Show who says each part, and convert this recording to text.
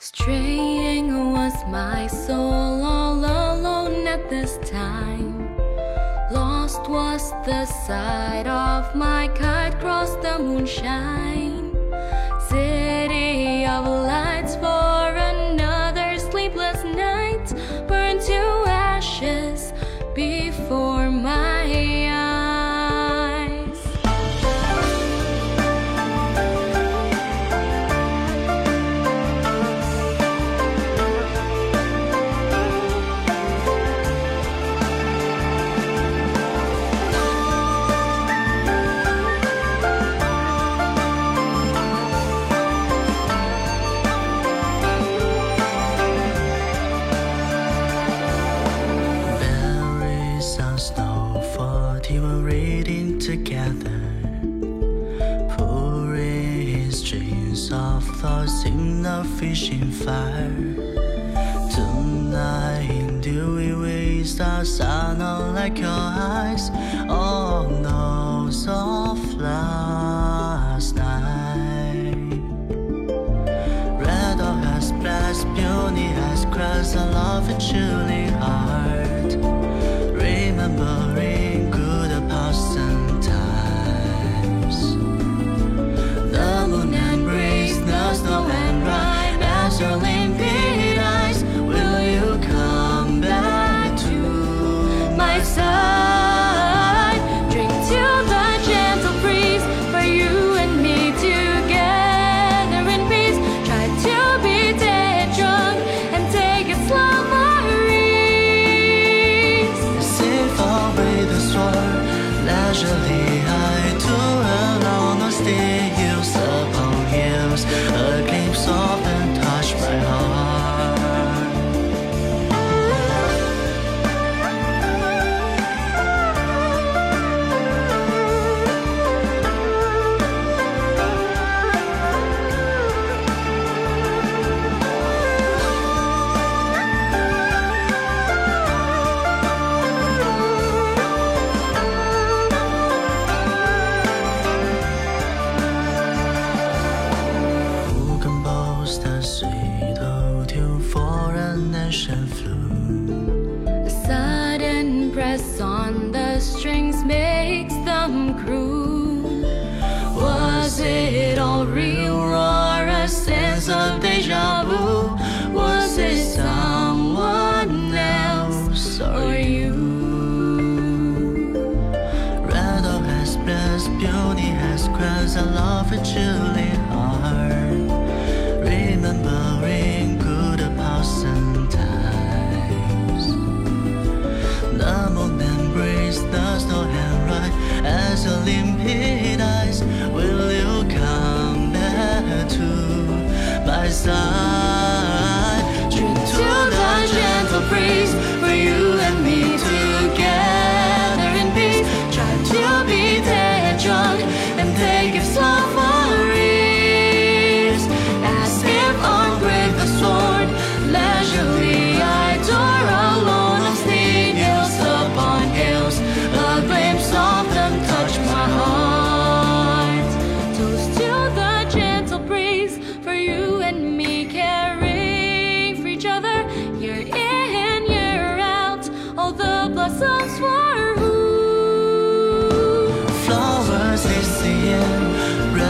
Speaker 1: Straying was my soul all alone at this time. Lost was the sight of my kite cross the moonshine. City of lights for
Speaker 2: we're reading together. Pouring streams of thoughts in the fishing fire. Tonight do we waste the sun out like your eyes. Oh, All those of last night. Red dog has blessed, beauty has crushed a love and chilling
Speaker 1: 这里啊 real or a sense of oh, deja vu? Was it someone else or you?
Speaker 2: Red dog beauty a love chilling heart. Remembering good times. The the as your side?
Speaker 1: Blossoms for who?
Speaker 2: Flowers is the